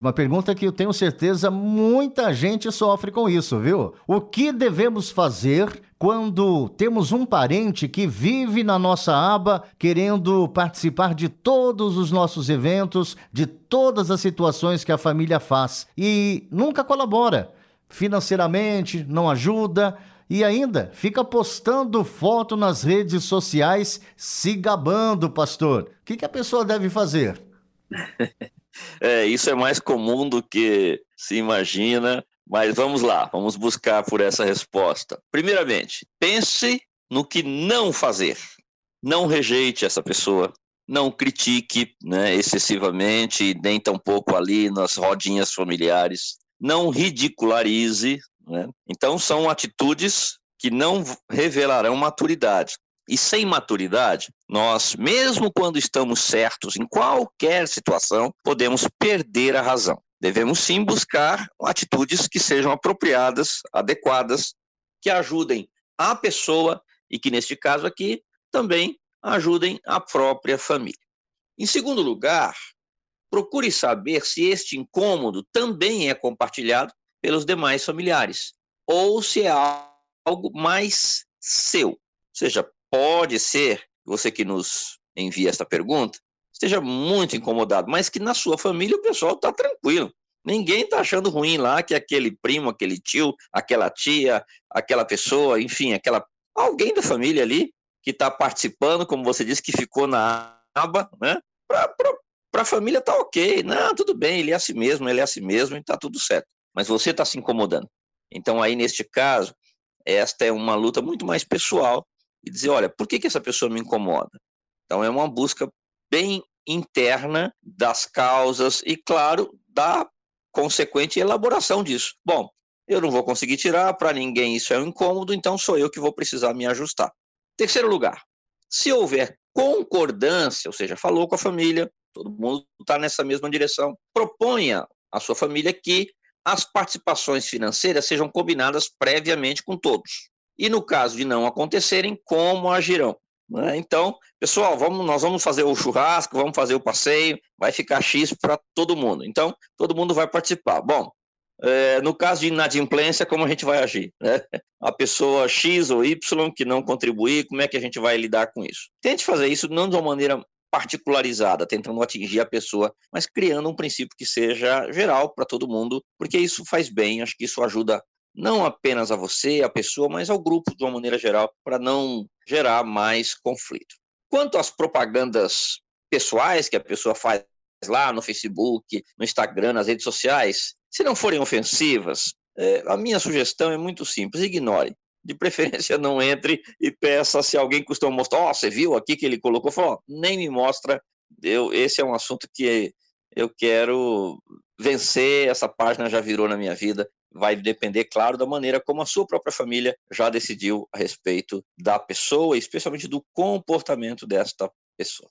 Uma pergunta que eu tenho certeza muita gente sofre com isso, viu? O que devemos fazer quando temos um parente que vive na nossa aba querendo participar de todos os nossos eventos, de todas as situações que a família faz e nunca colabora? Financeiramente, não ajuda e ainda fica postando foto nas redes sociais se gabando, pastor. O que, que a pessoa deve fazer? É, isso é mais comum do que se imagina, mas vamos lá, vamos buscar por essa resposta. Primeiramente, pense no que não fazer. Não rejeite essa pessoa, não critique né, excessivamente, nem tampouco ali nas rodinhas familiares. Não ridicularize. Né? Então, são atitudes que não revelarão maturidade. E sem maturidade, nós, mesmo quando estamos certos em qualquer situação, podemos perder a razão. Devemos sim buscar atitudes que sejam apropriadas, adequadas, que ajudem a pessoa e que, neste caso aqui, também ajudem a própria família. Em segundo lugar, procure saber se este incômodo também é compartilhado pelos demais familiares ou se é algo mais seu. Ou seja, pode ser, você que nos envia esta pergunta, esteja muito incomodado, mas que na sua família o pessoal está tranquilo. Ninguém está achando ruim lá que aquele primo, aquele tio, aquela tia, aquela pessoa, enfim, aquela alguém da família ali que está participando, como você disse, que ficou na aba, né? Para a família tá ok, não, tudo bem, ele é assim mesmo, ele é assim mesmo e está tudo certo. Mas você está se incomodando. Então aí neste caso, esta é uma luta muito mais pessoal e dizer, olha, por que, que essa pessoa me incomoda? Então é uma busca bem interna das causas e, claro, da consequente elaboração disso. Bom, eu não vou conseguir tirar, para ninguém isso é um incômodo, então sou eu que vou precisar me ajustar. Terceiro lugar, se houver concordância, ou seja, falou com a família, todo mundo está nessa mesma direção, proponha à sua família que as participações financeiras sejam combinadas previamente com todos e no caso de não acontecerem, como agirão. Né? Então, pessoal, vamos, nós vamos fazer o churrasco, vamos fazer o passeio, vai ficar X para todo mundo. Então, todo mundo vai participar. Bom, é, no caso de inadimplência, como a gente vai agir? Né? A pessoa X ou Y que não contribuir, como é que a gente vai lidar com isso? Tente fazer isso não de uma maneira particularizada, tentando atingir a pessoa, mas criando um princípio que seja geral para todo mundo, porque isso faz bem, acho que isso ajuda não apenas a você, a pessoa, mas ao grupo de uma maneira geral, para não gerar mais conflito. Quanto às propagandas pessoais que a pessoa faz lá no Facebook, no Instagram, nas redes sociais, se não forem ofensivas, é, a minha sugestão é muito simples: ignore. De preferência, não entre e peça se alguém costuma mostrar. Ó, oh, você viu aqui que ele colocou? Falou, nem me mostra. Eu, esse é um assunto que eu quero vencer. Essa página já virou na minha vida vai depender, claro, da maneira como a sua própria família já decidiu a respeito da pessoa, especialmente do comportamento desta pessoa.